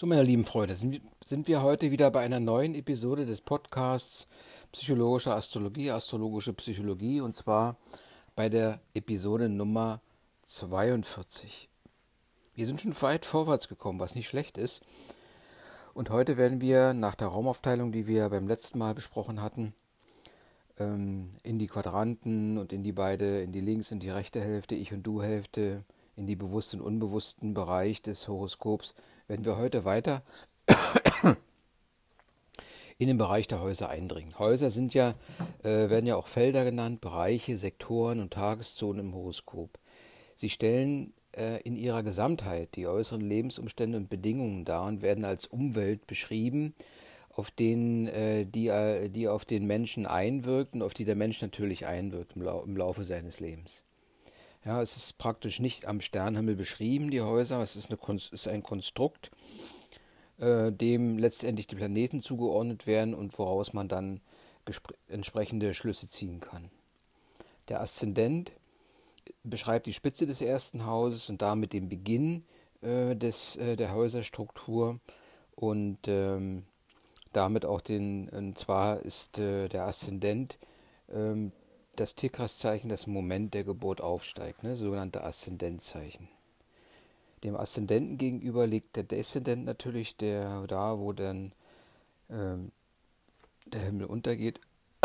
So, meine lieben Freunde, sind, wir heute wieder bei einer neuen Episode des Podcasts Psychologische Astrologie, Astrologische Psychologie und zwar bei der Episode Nummer 42. Wir sind schon weit vorwärts gekommen, was nicht schlecht ist. Und heute werden wir nach der Raumaufteilung, die wir beim letzten Mal besprochen hatten, ähm, in die Quadranten und in die beide, in die links und die rechte Hälfte, ich und du Hälfte, in die bewussten und unbewussten Bereich des Horoskops werden wir heute weiter in den Bereich der Häuser eindringen. Häuser sind ja, äh, werden ja auch Felder genannt, Bereiche, Sektoren und Tageszonen im Horoskop. Sie stellen äh, in ihrer Gesamtheit die äußeren Lebensumstände und Bedingungen dar und werden als Umwelt beschrieben, auf denen äh, die, äh, die auf den Menschen einwirkt und auf die der Mensch natürlich einwirkt im, Lau im Laufe seines Lebens. Ja, es ist praktisch nicht am Sternhimmel beschrieben, die Häuser. Es ist, eine, ist ein Konstrukt, äh, dem letztendlich die Planeten zugeordnet werden und woraus man dann entsprechende Schlüsse ziehen kann. Der Aszendent beschreibt die Spitze des ersten Hauses und damit den Beginn äh, des, äh, der Häuserstruktur und ähm, damit auch den, und zwar ist äh, der Aszendent ähm, das Tikras-Zeichen das Moment der Geburt aufsteigt, ne, sogenannte Aszendentzeichen. Dem Aszendenten gegenüber liegt der Deszendent natürlich, der da, wo dann ähm, der Himmel untergeht.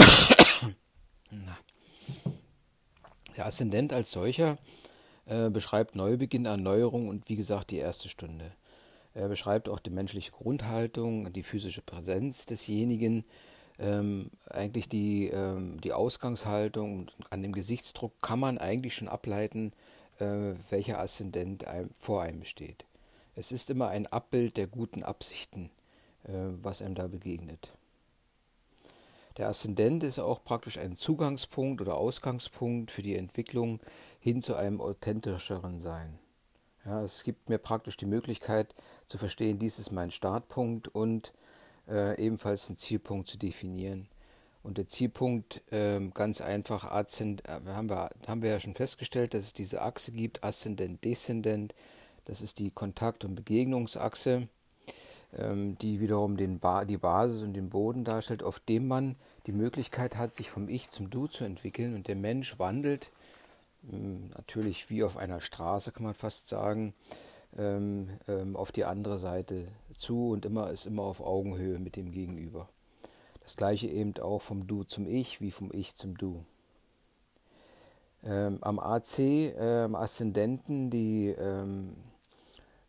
der Aszendent als solcher äh, beschreibt Neubeginn, Erneuerung und wie gesagt die erste Stunde. Er beschreibt auch die menschliche Grundhaltung, die physische Präsenz desjenigen, ähm, eigentlich die, ähm, die Ausgangshaltung an dem Gesichtsdruck kann man eigentlich schon ableiten, äh, welcher Aszendent einem, vor einem steht. Es ist immer ein Abbild der guten Absichten, äh, was einem da begegnet. Der Aszendent ist auch praktisch ein Zugangspunkt oder Ausgangspunkt für die Entwicklung hin zu einem authentischeren Sein. Ja, es gibt mir praktisch die Möglichkeit zu verstehen, dies ist mein Startpunkt und äh, ebenfalls einen Zielpunkt zu definieren. Und der Zielpunkt äh, ganz einfach, Aszend, äh, haben, wir, haben wir ja schon festgestellt, dass es diese Achse gibt, Aszendent, Deszendent. Das ist die Kontakt- und Begegnungsachse, ähm, die wiederum den ba die Basis und den Boden darstellt, auf dem man die Möglichkeit hat, sich vom Ich zum Du zu entwickeln. Und der Mensch wandelt, ähm, natürlich wie auf einer Straße, kann man fast sagen, ähm, ähm, auf die andere Seite zu und immer ist immer auf Augenhöhe mit dem Gegenüber. Das gleiche eben auch vom Du zum Ich wie vom Ich zum Du. Ähm, am AC, äh, am Aszendenten, die, ähm,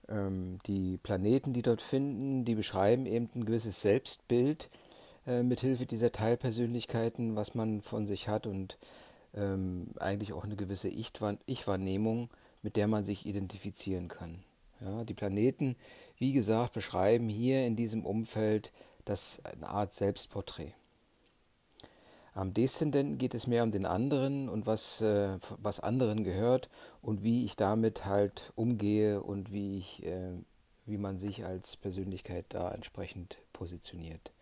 ähm, die Planeten, die dort finden, die beschreiben eben ein gewisses Selbstbild äh, mithilfe dieser Teilpersönlichkeiten, was man von sich hat und ähm, eigentlich auch eine gewisse Ich-Wahrnehmung, mit der man sich identifizieren kann. Ja, die Planeten, wie gesagt, beschreiben hier in diesem Umfeld das eine Art Selbstporträt. Am Deszendenten geht es mehr um den anderen und was, äh, was anderen gehört und wie ich damit halt umgehe und wie, ich, äh, wie man sich als Persönlichkeit da entsprechend positioniert.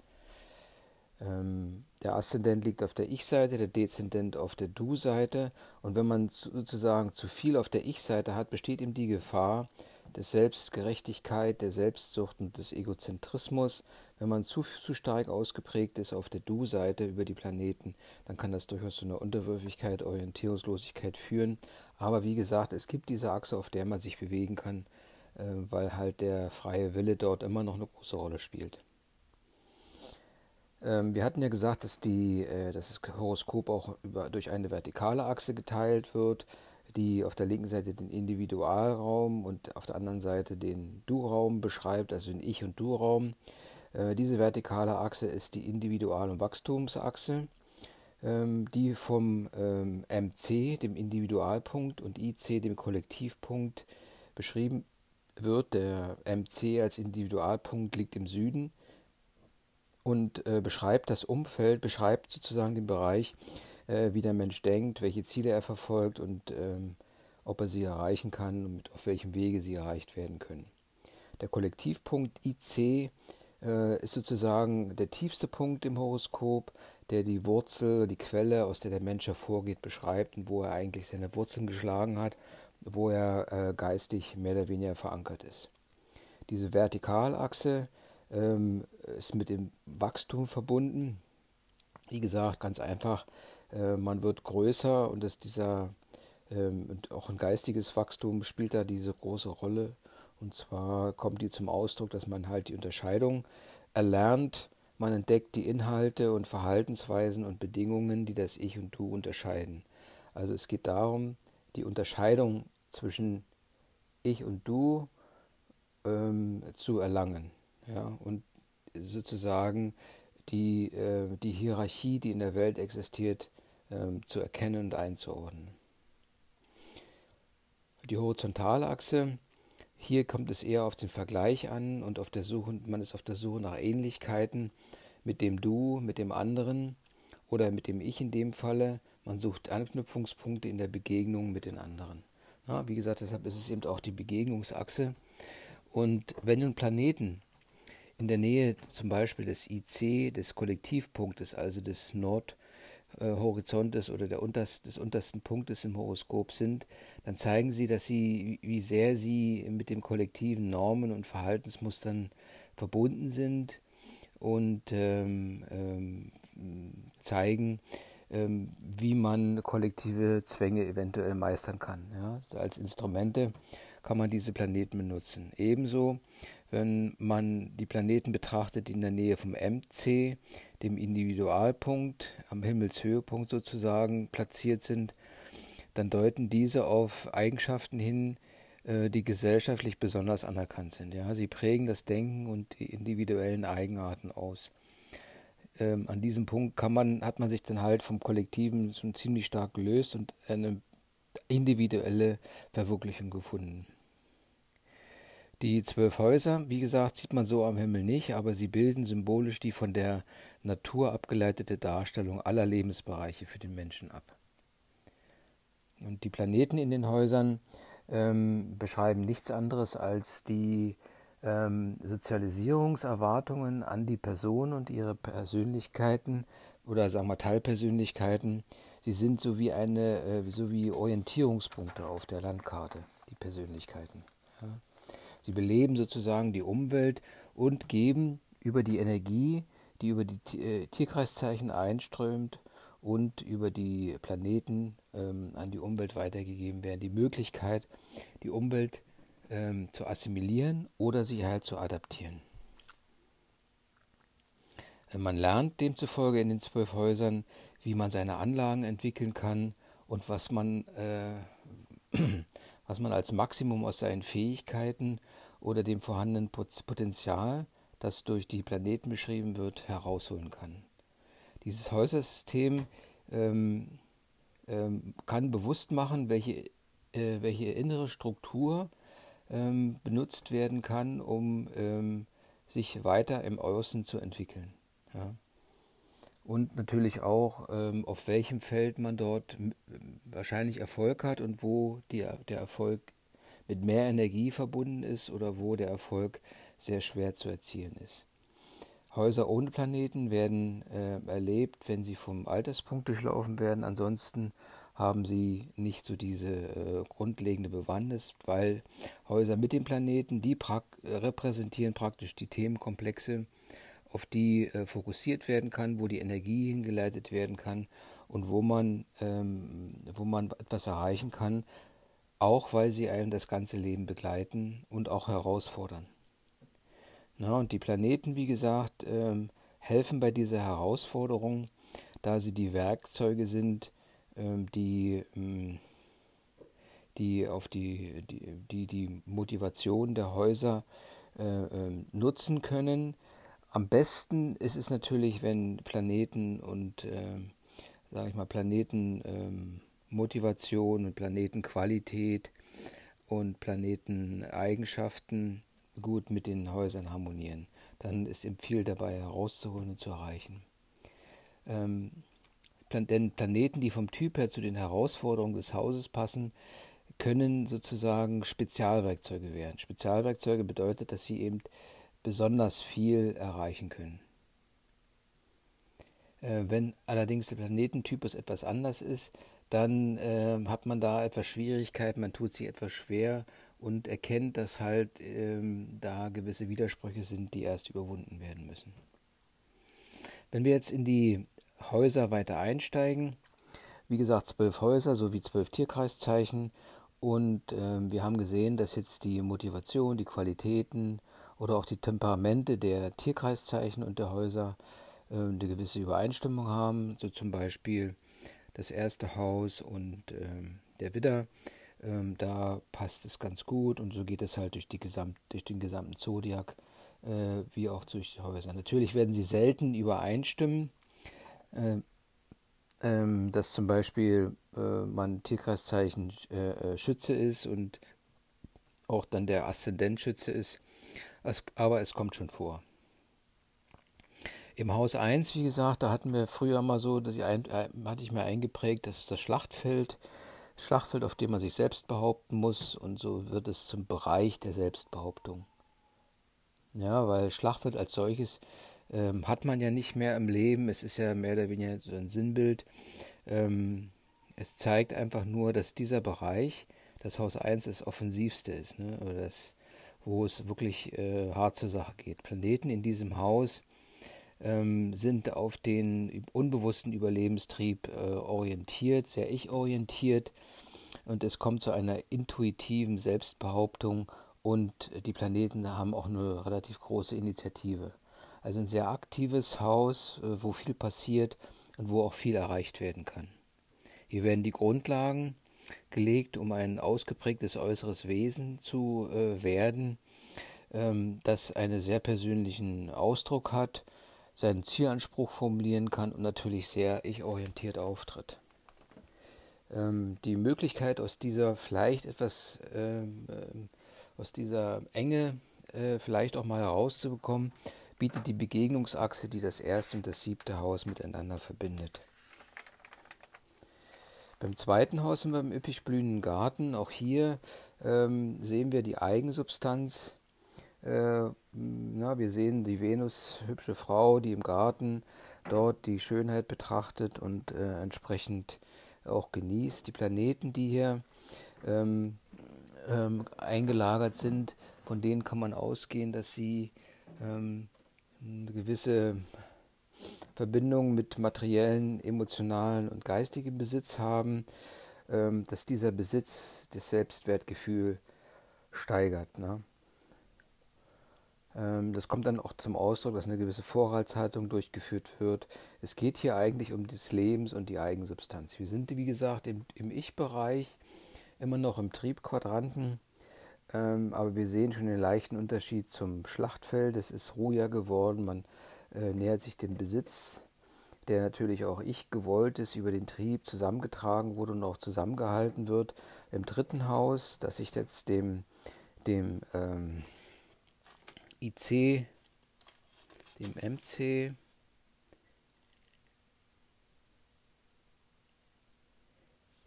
Ähm, der Aszendent liegt auf der Ich-Seite, der Dezendent auf der Du-Seite und wenn man sozusagen zu viel auf der Ich-Seite hat, besteht ihm die Gefahr, der Selbstgerechtigkeit, der Selbstsucht und des Egozentrismus. Wenn man zu, zu stark ausgeprägt ist auf der Du-Seite über die Planeten, dann kann das durchaus zu einer Unterwürfigkeit, Orientierungslosigkeit führen. Aber wie gesagt, es gibt diese Achse, auf der man sich bewegen kann, äh, weil halt der freie Wille dort immer noch eine große Rolle spielt. Ähm, wir hatten ja gesagt, dass, die, äh, dass das Horoskop auch über, durch eine vertikale Achse geteilt wird die auf der linken Seite den Individualraum und auf der anderen Seite den Du-Raum beschreibt, also den Ich- und Du-Raum. Äh, diese vertikale Achse ist die Individual- und Wachstumsachse, ähm, die vom ähm, MC, dem Individualpunkt, und IC, dem Kollektivpunkt, beschrieben wird. Der MC als Individualpunkt liegt im Süden und äh, beschreibt das Umfeld, beschreibt sozusagen den Bereich, äh, wie der Mensch denkt, welche Ziele er verfolgt und ähm, ob er sie erreichen kann und auf welchem Wege sie erreicht werden können. Der Kollektivpunkt IC äh, ist sozusagen der tiefste Punkt im Horoskop, der die Wurzel, die Quelle, aus der der Mensch hervorgeht, beschreibt und wo er eigentlich seine Wurzeln geschlagen hat, wo er äh, geistig mehr oder weniger verankert ist. Diese Vertikalachse ähm, ist mit dem Wachstum verbunden. Wie gesagt, ganz einfach, äh, man wird größer und dass dieser ähm, und auch ein geistiges Wachstum spielt da diese große Rolle. Und zwar kommt die zum Ausdruck, dass man halt die Unterscheidung erlernt, man entdeckt die Inhalte und Verhaltensweisen und Bedingungen, die das Ich und Du unterscheiden. Also es geht darum, die Unterscheidung zwischen Ich und Du ähm, zu erlangen. Ja, und sozusagen die, äh, die Hierarchie, die in der Welt existiert, ähm, zu erkennen und einzuordnen. Die Horizontalachse, hier kommt es eher auf den Vergleich an und auf der Suche, man ist auf der Suche nach Ähnlichkeiten mit dem Du, mit dem anderen oder mit dem Ich in dem Falle. Man sucht Anknüpfungspunkte in der Begegnung mit den anderen. Ja, wie gesagt, deshalb ist es eben auch die Begegnungsachse. Und wenn nun Planeten in der Nähe zum Beispiel des IC, des Kollektivpunktes, also des Nord- Horizontes oder der unterst, des untersten Punktes im Horoskop sind, dann zeigen sie, dass sie, wie sehr sie mit dem kollektiven Normen und Verhaltensmustern verbunden sind und ähm, ähm, zeigen, ähm, wie man kollektive Zwänge eventuell meistern kann. Ja? So als Instrumente kann man diese Planeten benutzen. Ebenso wenn man die Planeten betrachtet, die in der Nähe vom MC, dem Individualpunkt, am Himmelshöhepunkt sozusagen platziert sind, dann deuten diese auf Eigenschaften hin, äh, die gesellschaftlich besonders anerkannt sind. Ja, sie prägen das Denken und die individuellen Eigenarten aus. Ähm, an diesem Punkt kann man, hat man sich dann halt vom Kollektiven schon ziemlich stark gelöst und eine individuelle Verwirklichung gefunden. Die zwölf Häuser, wie gesagt, sieht man so am Himmel nicht, aber sie bilden symbolisch die von der Natur abgeleitete Darstellung aller Lebensbereiche für den Menschen ab. Und die Planeten in den Häusern ähm, beschreiben nichts anderes als die ähm, Sozialisierungserwartungen an die Person und ihre Persönlichkeiten oder sagen wir Teilpersönlichkeiten. Sie sind so wie eine, äh, so wie Orientierungspunkte auf der Landkarte, die Persönlichkeiten. Ja. Sie beleben sozusagen die Umwelt und geben über die Energie, die über die äh, Tierkreiszeichen einströmt und über die Planeten ähm, an die Umwelt weitergegeben werden, die Möglichkeit, die Umwelt ähm, zu assimilieren oder sich halt zu adaptieren. Man lernt demzufolge in den zwölf Häusern, wie man seine Anlagen entwickeln kann und was man, äh, was man als Maximum aus seinen Fähigkeiten oder dem vorhandenen Potenzial, das durch die Planeten beschrieben wird, herausholen kann. Dieses Häusersystem ähm, ähm, kann bewusst machen, welche, äh, welche innere Struktur ähm, benutzt werden kann, um ähm, sich weiter im Außen zu entwickeln. Ja. Und natürlich auch, ähm, auf welchem Feld man dort wahrscheinlich Erfolg hat und wo die, der Erfolg mit mehr Energie verbunden ist oder wo der Erfolg sehr schwer zu erzielen ist. Häuser ohne Planeten werden äh, erlebt, wenn sie vom Alterspunkt durchlaufen werden. Ansonsten haben sie nicht so diese äh, grundlegende Bewandtnis, weil Häuser mit den Planeten, die prak repräsentieren praktisch die Themenkomplexe, auf die äh, fokussiert werden kann, wo die Energie hingeleitet werden kann und wo man, ähm, wo man etwas erreichen kann, auch weil sie einem das ganze Leben begleiten und auch herausfordern. Na, und die Planeten, wie gesagt, ähm, helfen bei dieser Herausforderung, da sie die Werkzeuge sind, ähm, die, ähm, die auf die, die, die, die Motivation der Häuser äh, äh, nutzen können. Am besten ist es natürlich, wenn Planeten und, äh, sage ich mal, Planeten Motivation und Planetenqualität und Planeteneigenschaften gut mit den Häusern harmonieren. Dann ist ihm viel dabei herauszuholen und zu erreichen. Ähm, denn Planeten, die vom Typ her zu den Herausforderungen des Hauses passen, können sozusagen Spezialwerkzeuge werden. Spezialwerkzeuge bedeutet, dass sie eben besonders viel erreichen können. Äh, wenn allerdings der Planetentypus etwas anders ist, dann äh, hat man da etwas Schwierigkeiten, man tut sich etwas schwer und erkennt, dass halt ähm, da gewisse Widersprüche sind, die erst überwunden werden müssen. Wenn wir jetzt in die Häuser weiter einsteigen, wie gesagt, zwölf Häuser sowie zwölf Tierkreiszeichen und ähm, wir haben gesehen, dass jetzt die Motivation, die Qualitäten oder auch die Temperamente der Tierkreiszeichen und der Häuser äh, eine gewisse Übereinstimmung haben. So zum Beispiel das erste Haus und ähm, der Widder. Ähm, da passt es ganz gut und so geht es halt durch, die Gesamt, durch den gesamten Zodiac äh, wie auch durch die Häuser. Natürlich werden sie selten übereinstimmen. Äh, ähm, dass zum Beispiel äh, man Tierkreiszeichen äh, äh, Schütze ist und auch dann der Aszendent Schütze ist. Aber es kommt schon vor. Im Haus 1, wie gesagt, da hatten wir früher mal so, dass ich ein, äh, hatte ich mir eingeprägt, das ist das Schlachtfeld. Schlachtfeld, auf dem man sich selbst behaupten muss und so wird es zum Bereich der Selbstbehauptung. Ja, weil Schlachtfeld als solches ähm, hat man ja nicht mehr im Leben. Es ist ja mehr oder weniger so ein Sinnbild. Ähm, es zeigt einfach nur, dass dieser Bereich, das Haus 1, das offensivste ist, ne? oder das, wo es wirklich äh, hart zur Sache geht. Planeten in diesem Haus ähm, sind auf den unbewussten Überlebenstrieb äh, orientiert, sehr ich-orientiert und es kommt zu einer intuitiven Selbstbehauptung und die Planeten haben auch eine relativ große Initiative. Also ein sehr aktives Haus, äh, wo viel passiert und wo auch viel erreicht werden kann. Hier werden die Grundlagen gelegt, um ein ausgeprägtes äußeres Wesen zu äh, werden, ähm, das einen sehr persönlichen Ausdruck hat, seinen Zielanspruch formulieren kann und natürlich sehr ich-orientiert auftritt. Ähm, die Möglichkeit aus dieser vielleicht etwas ähm, äh, aus dieser Enge äh, vielleicht auch mal herauszubekommen, bietet die Begegnungsachse, die das erste und das siebte Haus miteinander verbindet. Beim zweiten Haus sind wir im üppig blühenden Garten. Auch hier ähm, sehen wir die Eigensubstanz. Äh, na, wir sehen die Venus, hübsche Frau, die im Garten dort die Schönheit betrachtet und äh, entsprechend auch genießt. Die Planeten, die hier ähm, ähm, eingelagert sind, von denen kann man ausgehen, dass sie ähm, eine gewisse Verbindung mit materiellen, emotionalen und geistigem Besitz haben, ähm, dass dieser Besitz das Selbstwertgefühl steigert. Ne? Ähm, das kommt dann auch zum Ausdruck, dass eine gewisse Vorratshaltung durchgeführt wird. Es geht hier eigentlich um das Lebens und die Eigensubstanz. Wir sind, wie gesagt, im, im Ich-Bereich immer noch im Triebquadranten ähm, aber wir sehen schon den leichten Unterschied zum Schlachtfeld. Es ist ruhiger geworden, man äh, nähert sich dem Besitz, der natürlich auch ich gewollt ist, über den Trieb zusammengetragen wurde und auch zusammengehalten wird. Im dritten Haus, das sich jetzt dem, dem ähm, IC, dem MC,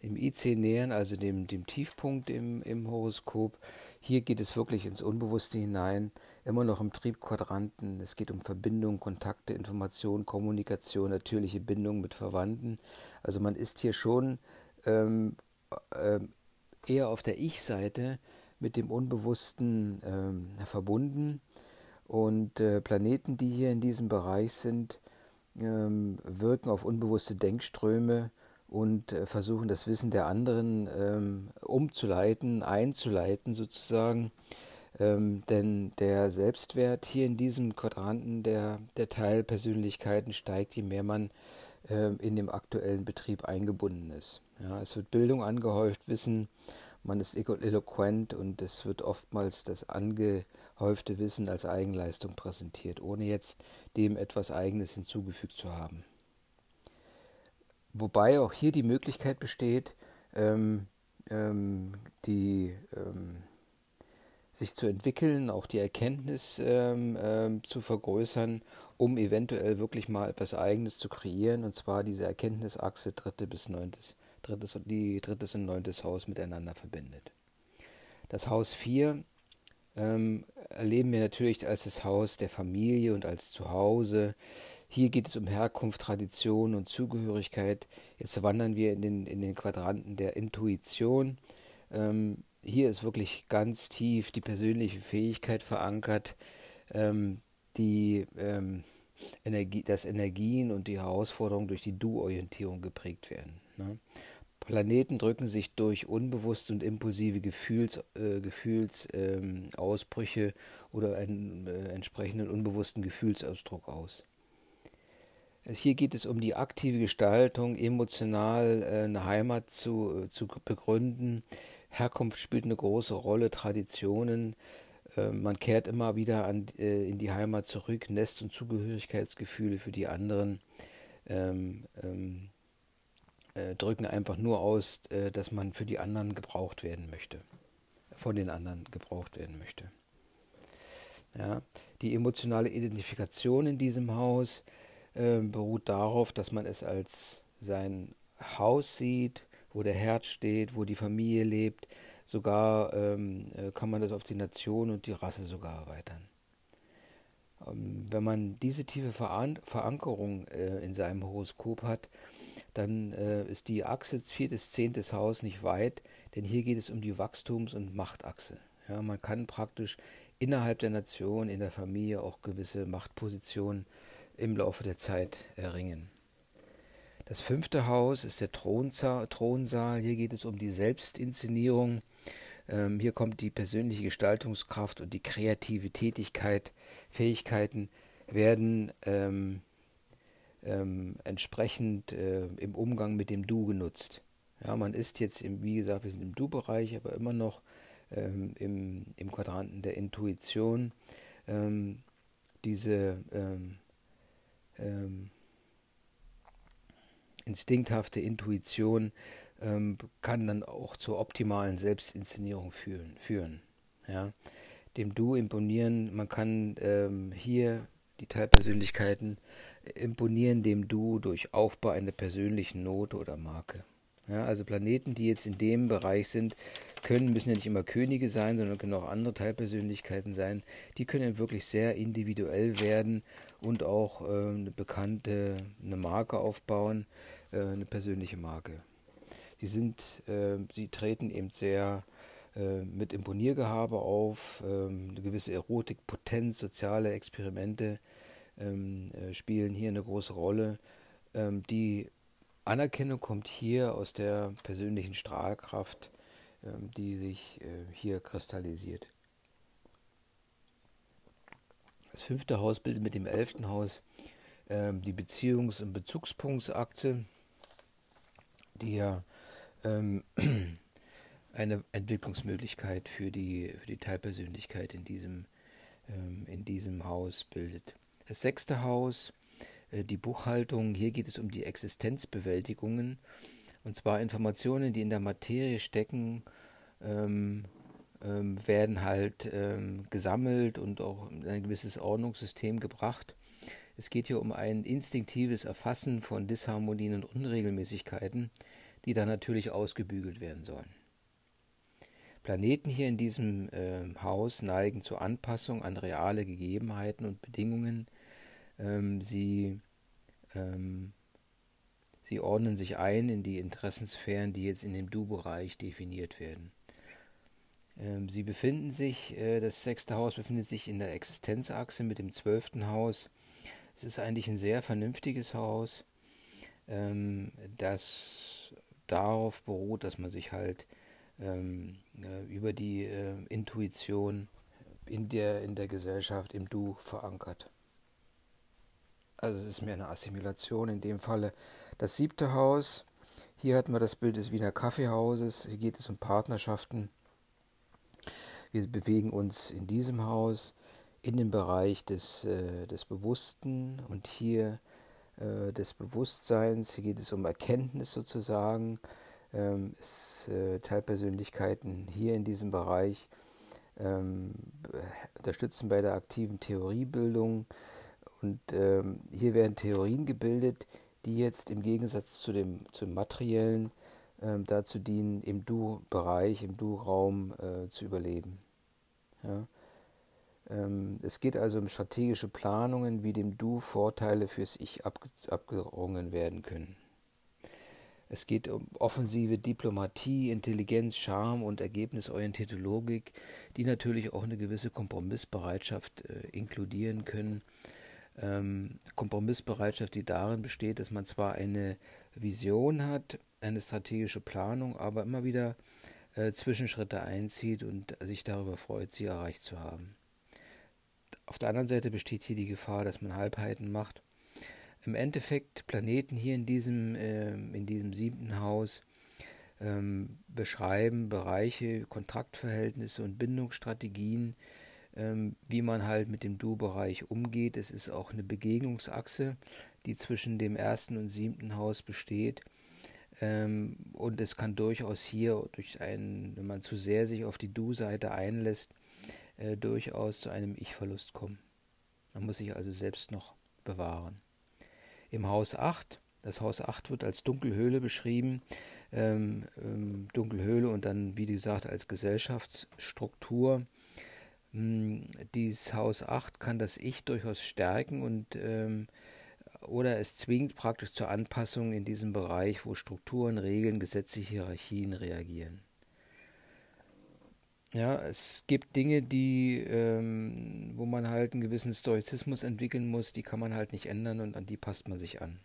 im IC nähern, also dem, dem Tiefpunkt im, im Horoskop, hier geht es wirklich ins Unbewusste hinein, immer noch im Triebquadranten. Es geht um Verbindung, Kontakte, Information, Kommunikation, natürliche Bindung mit Verwandten. Also man ist hier schon ähm, äh, eher auf der Ich-Seite mit dem Unbewussten ähm, verbunden. Und äh, Planeten, die hier in diesem Bereich sind, ähm, wirken auf unbewusste Denkströme und äh, versuchen das Wissen der anderen ähm, umzuleiten, einzuleiten sozusagen. Ähm, denn der Selbstwert hier in diesem Quadranten der, der Teilpersönlichkeiten steigt, je mehr man ähm, in dem aktuellen Betrieb eingebunden ist. Ja, es wird Bildung angehäuft, Wissen, man ist eloquent und es wird oftmals das angehäufte Wissen als Eigenleistung präsentiert, ohne jetzt dem etwas Eigenes hinzugefügt zu haben. Wobei auch hier die Möglichkeit besteht, ähm, ähm, die, ähm, sich zu entwickeln, auch die Erkenntnis ähm, ähm, zu vergrößern, um eventuell wirklich mal etwas Eigenes zu kreieren, und zwar diese Erkenntnisachse dritte bis neuntes, drittes, die drittes und neuntes Haus miteinander verbindet. Das Haus 4 ähm, erleben wir natürlich als das Haus der Familie und als Zuhause, hier geht es um Herkunft, Tradition und Zugehörigkeit. Jetzt wandern wir in den, in den Quadranten der Intuition. Ähm, hier ist wirklich ganz tief die persönliche Fähigkeit verankert, ähm, die ähm, Energie, dass Energien und die Herausforderungen durch die Du-Orientierung geprägt werden. Ne? Planeten drücken sich durch unbewusste und impulsive Gefühls, äh, Gefühlsausbrüche ähm, oder einen äh, entsprechenden unbewussten Gefühlsausdruck aus. Hier geht es um die aktive Gestaltung, emotional äh, eine Heimat zu, äh, zu begründen. Herkunft spielt eine große Rolle, Traditionen. Äh, man kehrt immer wieder an, in die Heimat zurück, Nest- und Zugehörigkeitsgefühle für die anderen ähm, ähm, drücken einfach nur aus, dass man für die anderen gebraucht werden möchte, von den anderen gebraucht werden möchte. Ja, die emotionale Identifikation in diesem Haus ähm, beruht darauf, dass man es als sein Haus sieht, wo der Herz steht, wo die Familie lebt. Sogar ähm, äh, kann man das auf die Nation und die Rasse sogar erweitern. Ähm, wenn man diese tiefe Veran Verankerung äh, in seinem Horoskop hat, dann äh, ist die Achse viertes, zehntes Haus nicht weit, denn hier geht es um die Wachstums- und Machtachse. Ja, man kann praktisch innerhalb der Nation, in der Familie auch gewisse Machtpositionen im Laufe der Zeit erringen. Das fünfte Haus ist der Thronsaal. Hier geht es um die Selbstinszenierung. Ähm, hier kommt die persönliche Gestaltungskraft und die kreative Tätigkeit, Fähigkeiten werden ähm, ähm, entsprechend äh, im Umgang mit dem Du genutzt. Ja, man ist jetzt, im, wie gesagt, wir sind im Du-Bereich, aber immer noch ähm, im, im Quadranten der Intuition. Ähm, diese ähm, ähm, instinkthafte Intuition ähm, kann dann auch zur optimalen Selbstinszenierung führen. führen ja. Dem Du imponieren, man kann hier die Teilpersönlichkeiten imponieren dem Du durch Aufbau einer persönlichen Note oder Marke. Ja, also Planeten, die jetzt in dem Bereich sind, können, müssen ja nicht immer Könige sein, sondern können auch andere Teilpersönlichkeiten sein. Die können wirklich sehr individuell werden und auch äh, eine bekannte, eine Marke aufbauen, äh, eine persönliche Marke. Sie sind, äh, sie treten eben sehr äh, mit Imponiergehabe auf, ähm, eine gewisse Erotik, Potenz, soziale Experimente ähm, äh, spielen hier eine große Rolle. Ähm, die Anerkennung kommt hier aus der persönlichen Strahlkraft, die sich äh, hier kristallisiert. Das fünfte Haus bildet mit dem elften Haus ähm, die Beziehungs- und Bezugspunktsachse, die ja ähm, eine Entwicklungsmöglichkeit für die, für die Teilpersönlichkeit in diesem, ähm, in diesem Haus bildet. Das sechste Haus, äh, die Buchhaltung, hier geht es um die Existenzbewältigungen, und zwar Informationen, die in der Materie stecken, ähm, ähm, werden halt ähm, gesammelt und auch in ein gewisses Ordnungssystem gebracht. Es geht hier um ein instinktives Erfassen von Disharmonien und Unregelmäßigkeiten, die dann natürlich ausgebügelt werden sollen. Planeten hier in diesem äh, Haus neigen zur Anpassung an reale Gegebenheiten und Bedingungen. Ähm, sie, ähm, sie ordnen sich ein in die Interessensphären, die jetzt in dem Du-Bereich definiert werden. Ähm, sie befinden sich, äh, das sechste Haus befindet sich in der Existenzachse mit dem zwölften Haus. Es ist eigentlich ein sehr vernünftiges Haus, ähm, das darauf beruht, dass man sich halt ähm, äh, über die äh, Intuition in der, in der Gesellschaft im Du verankert. Also es ist mehr eine Assimilation in dem Falle. Das siebte Haus, hier hatten wir das Bild des Wiener Kaffeehauses, hier geht es um Partnerschaften wir bewegen uns in diesem Haus in dem Bereich des, äh, des Bewussten und hier äh, des Bewusstseins. Hier geht es um Erkenntnis sozusagen. Ähm, es, äh, Teilpersönlichkeiten hier in diesem Bereich ähm, unterstützen bei der aktiven Theoriebildung. Und ähm, hier werden Theorien gebildet, die jetzt im Gegensatz zu dem, zum materiellen ähm, dazu dienen, im Du-Bereich, im Du-Raum äh, zu überleben. Ja. Ähm, es geht also um strategische Planungen, wie dem Du Vorteile fürs Ich abgerungen werden können. Es geht um offensive Diplomatie, Intelligenz, Charme und ergebnisorientierte Logik, die natürlich auch eine gewisse Kompromissbereitschaft äh, inkludieren können. Ähm, Kompromissbereitschaft, die darin besteht, dass man zwar eine Vision hat, eine strategische Planung, aber immer wieder äh, Zwischenschritte einzieht und sich darüber freut, sie erreicht zu haben. Auf der anderen Seite besteht hier die Gefahr, dass man Halbheiten macht im Endeffekt Planeten hier in diesem, äh, in diesem siebten Haus ähm, beschreiben Bereiche, Kontraktverhältnisse und Bindungsstrategien, ähm, wie man halt mit dem Du-Bereich umgeht. Es ist auch eine Begegnungsachse, die zwischen dem ersten und siebten Haus besteht. Ähm, und es kann durchaus hier, durch einen, wenn man zu sehr sich auf die Du-Seite einlässt, äh, durchaus zu einem Ich-Verlust kommen. Man muss sich also selbst noch bewahren. Im Haus 8, das Haus 8 wird als Dunkelhöhle beschrieben, ähm, ähm, Dunkelhöhle und dann, wie gesagt, als Gesellschaftsstruktur. Ähm, dieses Haus 8 kann das Ich durchaus stärken und ähm, oder es zwingt praktisch zur Anpassung in diesem Bereich, wo Strukturen, Regeln, gesetzliche Hierarchien reagieren. Ja, es gibt Dinge, die, ähm, wo man halt einen gewissen Stoizismus entwickeln muss, die kann man halt nicht ändern und an die passt man sich an.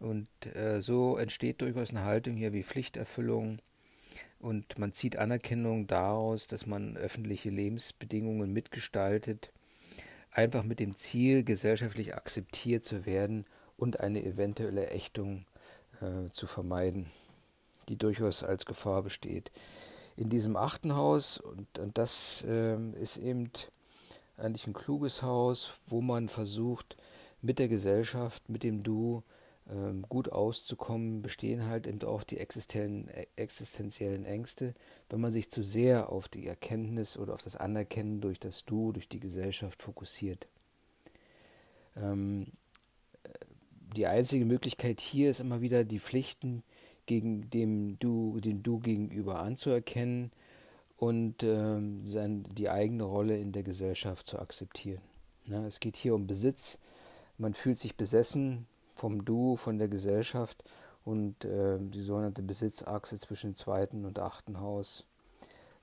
Und äh, so entsteht durchaus eine Haltung hier wie Pflichterfüllung und man zieht Anerkennung daraus, dass man öffentliche Lebensbedingungen mitgestaltet, einfach mit dem Ziel, gesellschaftlich akzeptiert zu werden und eine eventuelle Ächtung äh, zu vermeiden, die durchaus als Gefahr besteht. In diesem achten Haus und, und das äh, ist eben eigentlich ein kluges Haus, wo man versucht, mit der Gesellschaft, mit dem Du äh, gut auszukommen, bestehen halt eben auch die existenziellen Ängste, wenn man sich zu sehr auf die Erkenntnis oder auf das Anerkennen durch das Du, durch die Gesellschaft fokussiert. Ähm, die einzige Möglichkeit hier ist immer wieder die Pflichten, gegen dem du, den du gegenüber anzuerkennen und ähm, sein, die eigene Rolle in der Gesellschaft zu akzeptieren. Ja, es geht hier um Besitz. Man fühlt sich besessen vom Du, von der Gesellschaft und äh, die sogenannte Besitzachse zwischen zweiten und achten Haus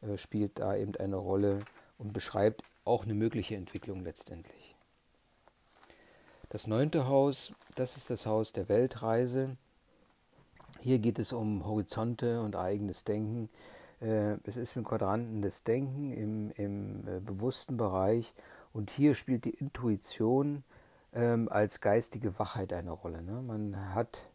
äh, spielt da eben eine Rolle und beschreibt auch eine mögliche Entwicklung letztendlich. Das neunte Haus, das ist das Haus der Weltreise. Hier geht es um Horizonte und eigenes Denken. Äh, es ist mit Quadranten des Denken im, im äh, bewussten Bereich und hier spielt die Intuition ähm, als geistige Wachheit eine Rolle. Ne? Man hat,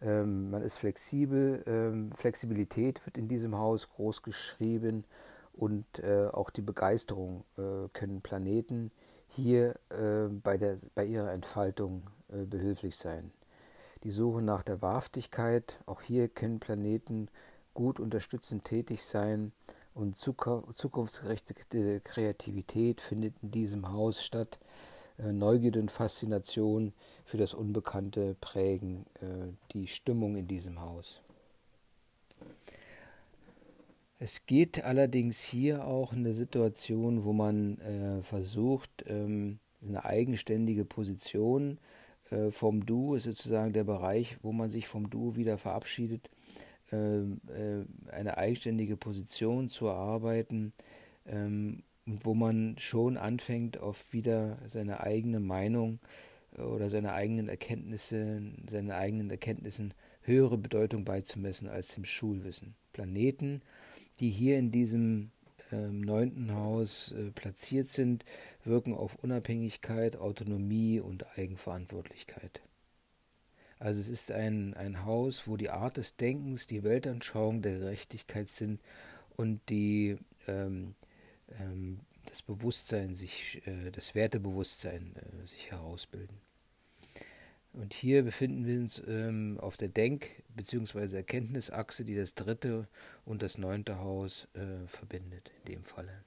ähm, man ist flexibel, ähm, Flexibilität wird in diesem Haus groß geschrieben und äh, auch die Begeisterung äh, können Planeten hier äh, bei, der, bei ihrer Entfaltung äh, behilflich sein die Suche nach der Wahrhaftigkeit. Auch hier können Planeten gut unterstützend tätig sein und zukunftsgerichtete Kreativität findet in diesem Haus statt. Äh, Neugierde und Faszination für das Unbekannte prägen äh, die Stimmung in diesem Haus. Es geht allerdings hier auch eine Situation, wo man äh, versucht, ähm, eine eigenständige Position vom Du ist sozusagen der Bereich, wo man sich vom Du wieder verabschiedet, ähm, äh, eine eigenständige Position zu erarbeiten, ähm, wo man schon anfängt, auf wieder seine eigene Meinung äh, oder seine eigenen Erkenntnisse, seine eigenen Erkenntnissen höhere Bedeutung beizumessen als dem Schulwissen. Planeten, die hier in diesem im neunten Haus äh, platziert sind, wirken auf Unabhängigkeit, Autonomie und Eigenverantwortlichkeit. Also es ist ein, ein Haus, wo die Art des Denkens, die Weltanschauung der Gerechtigkeit sind und die ähm, ähm, das Bewusstsein sich, äh, das Wertebewusstsein äh, sich herausbilden. Und hier befinden wir uns ähm, auf der Denk- bzw. Erkenntnisachse, die das dritte und das neunte Haus äh, verbindet, in dem Falle.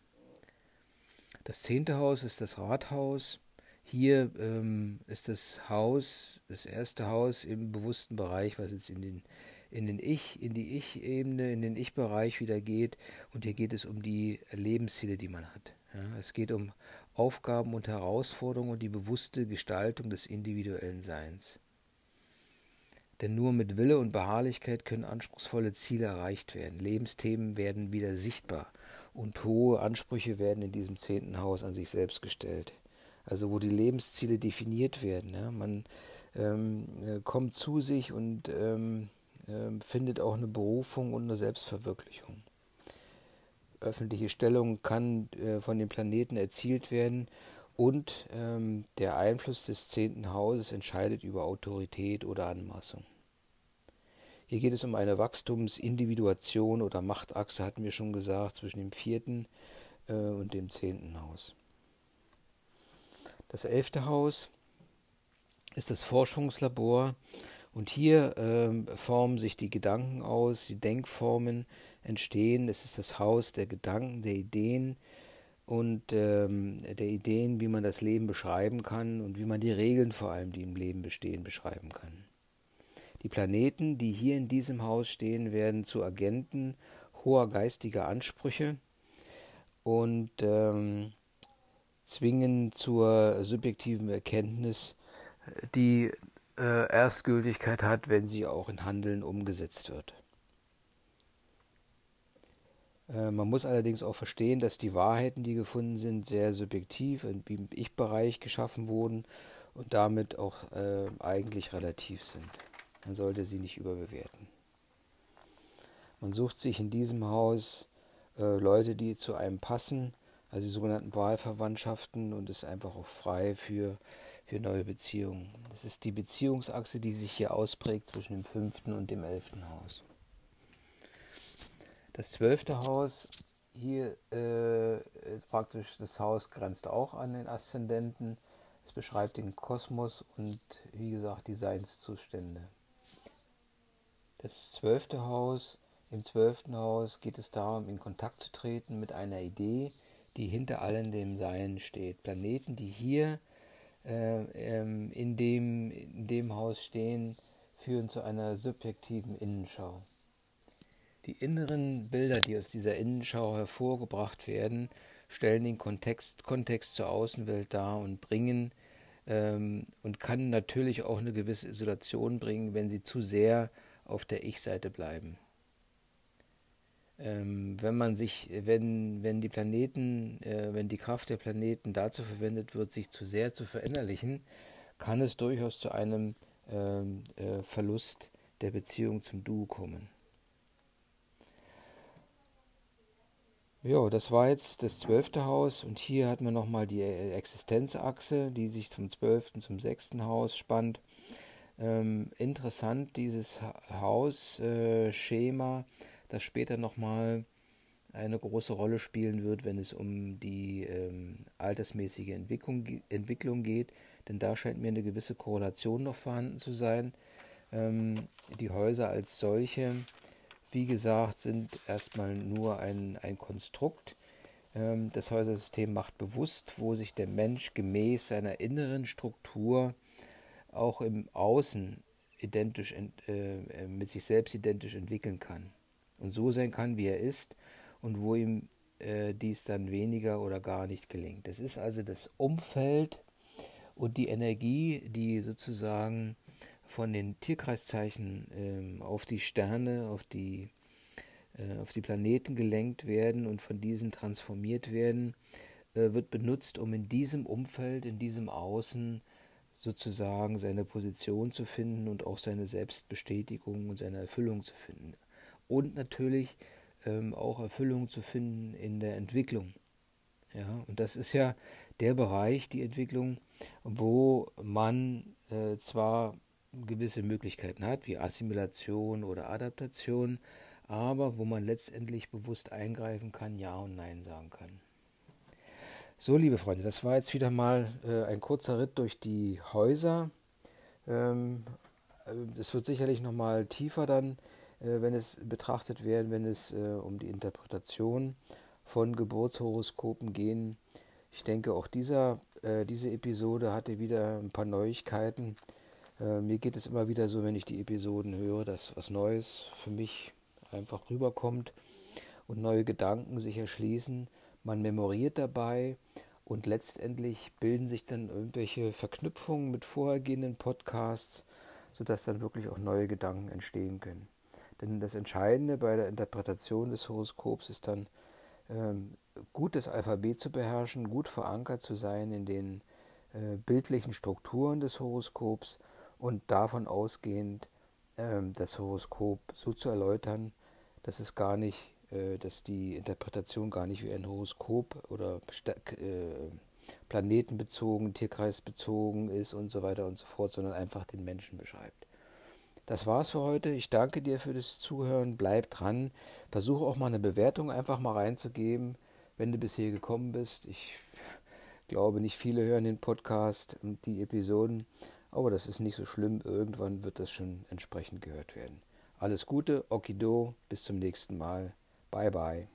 Das zehnte Haus ist das Rathaus. Hier ähm, ist das Haus, das erste Haus im bewussten Bereich, was jetzt in den, in den Ich, in die Ich-Ebene, in den Ich-Bereich wieder geht. Und hier geht es um die Lebensziele, die man hat. Ja, es geht um Aufgaben und Herausforderungen und die bewusste Gestaltung des individuellen Seins. Denn nur mit Wille und Beharrlichkeit können anspruchsvolle Ziele erreicht werden. Lebensthemen werden wieder sichtbar und hohe Ansprüche werden in diesem zehnten Haus an sich selbst gestellt. Also wo die Lebensziele definiert werden. Ja? Man ähm, äh, kommt zu sich und ähm, äh, findet auch eine Berufung und eine Selbstverwirklichung. Öffentliche Stellung kann äh, von den Planeten erzielt werden und ähm, der Einfluss des zehnten Hauses entscheidet über Autorität oder Anmaßung. Hier geht es um eine Wachstumsindividuation oder Machtachse, hatten wir schon gesagt, zwischen dem vierten äh, und dem zehnten Haus. Das elfte Haus ist das Forschungslabor und hier äh, formen sich die Gedanken aus, die Denkformen entstehen. Es ist das Haus der Gedanken, der Ideen, und ähm, der Ideen, wie man das Leben beschreiben kann und wie man die Regeln vor allem, die im Leben bestehen, beschreiben kann. Die Planeten, die hier in diesem Haus stehen, werden zu Agenten hoher geistiger Ansprüche und ähm, zwingen zur subjektiven Erkenntnis, die äh, Erstgültigkeit hat, wenn sie auch in Handeln umgesetzt wird. Äh, man muss allerdings auch verstehen, dass die Wahrheiten, die gefunden sind, sehr subjektiv im Ich-Bereich geschaffen wurden und damit auch äh, eigentlich relativ sind. Man sollte sie nicht überbewerten. Man sucht sich in diesem Haus äh, Leute, die zu einem passen, also die sogenannten Wahlverwandtschaften und ist einfach auch frei für, für neue Beziehungen. Das ist die Beziehungsachse, die sich hier ausprägt zwischen dem fünften und dem elften Haus. Das zwölfte Haus, hier äh, praktisch das Haus grenzt auch an den Aszendenten. Es beschreibt den Kosmos und wie gesagt die Seinszustände. Das zwölfte Haus, im zwölften Haus geht es darum, in Kontakt zu treten mit einer Idee, die hinter allem dem Sein steht. Planeten, die hier äh, ähm, in, dem, in dem Haus stehen, führen zu einer subjektiven Innenschau. Die inneren Bilder, die aus dieser Innenschau hervorgebracht werden, stellen den Kontext, Kontext zur Außenwelt dar und bringen ähm, und kann natürlich auch eine gewisse Isolation bringen, wenn sie zu sehr auf der Ich-Seite bleiben. Ähm, wenn man sich, wenn, wenn die Planeten, äh, wenn die Kraft der Planeten dazu verwendet wird, sich zu sehr zu verinnerlichen, kann es durchaus zu einem ähm, äh, Verlust der Beziehung zum Du kommen. Ja, das war jetzt das zwölfte Haus und hier hat man nochmal die Existenzachse, die sich zum zwölften, zum sechsten Haus spannt. Ähm, interessant, dieses Hausschema, äh, das später nochmal eine große Rolle spielen wird, wenn es um die ähm, altersmäßige Entwicklung, Entwicklung geht, denn da scheint mir eine gewisse Korrelation noch vorhanden zu sein. Ähm, die Häuser als solche wie gesagt, sind erstmal nur ein, ein Konstrukt. Ähm, das Häusersystem macht bewusst, wo sich der Mensch gemäß seiner inneren Struktur auch im Außen identisch äh, mit sich selbst identisch entwickeln kann und so sein kann, wie er ist und wo ihm äh, dies dann weniger oder gar nicht gelingt. Es ist also das Umfeld und die Energie, die sozusagen von den Tierkreiszeichen ähm, auf die Sterne, auf die, äh, auf die Planeten gelenkt werden und von diesen transformiert werden, äh, wird benutzt, um in diesem Umfeld, in diesem Außen sozusagen seine Position zu finden und auch seine Selbstbestätigung und seine Erfüllung zu finden. Und natürlich ähm, auch Erfüllung zu finden in der Entwicklung. Ja, und das ist ja der Bereich, die Entwicklung, wo man äh, zwar gewisse Möglichkeiten hat, wie Assimilation oder Adaptation, aber wo man letztendlich bewusst eingreifen kann, Ja und Nein sagen kann. So, liebe Freunde, das war jetzt wieder mal äh, ein kurzer Ritt durch die Häuser. Ähm, äh, es wird sicherlich noch mal tiefer dann, wenn es betrachtet werden, wenn es äh, um die Interpretation von Geburtshoroskopen gehen. Ich denke, auch dieser, äh, diese Episode hatte wieder ein paar Neuigkeiten, äh, mir geht es immer wieder so, wenn ich die Episoden höre, dass was Neues für mich einfach rüberkommt und neue Gedanken sich erschließen. Man memoriert dabei und letztendlich bilden sich dann irgendwelche Verknüpfungen mit vorhergehenden Podcasts, sodass dann wirklich auch neue Gedanken entstehen können. Denn das Entscheidende bei der Interpretation des Horoskops ist dann, ähm, gut das Alphabet zu beherrschen, gut verankert zu sein in den äh, bildlichen Strukturen des Horoskops und davon ausgehend ähm, das Horoskop so zu erläutern, dass es gar nicht, äh, dass die Interpretation gar nicht wie ein Horoskop oder äh, planetenbezogen, tierkreisbezogen ist und so weiter und so fort, sondern einfach den Menschen beschreibt. Das war's für heute. Ich danke dir für das Zuhören. Bleib dran. Versuche auch mal eine Bewertung einfach mal reinzugeben, wenn du bis hier gekommen bist. Ich glaube, nicht viele hören den Podcast und die Episoden, aber das ist nicht so schlimm. Irgendwann wird das schon entsprechend gehört werden. Alles Gute, Okido, bis zum nächsten Mal. Bye bye.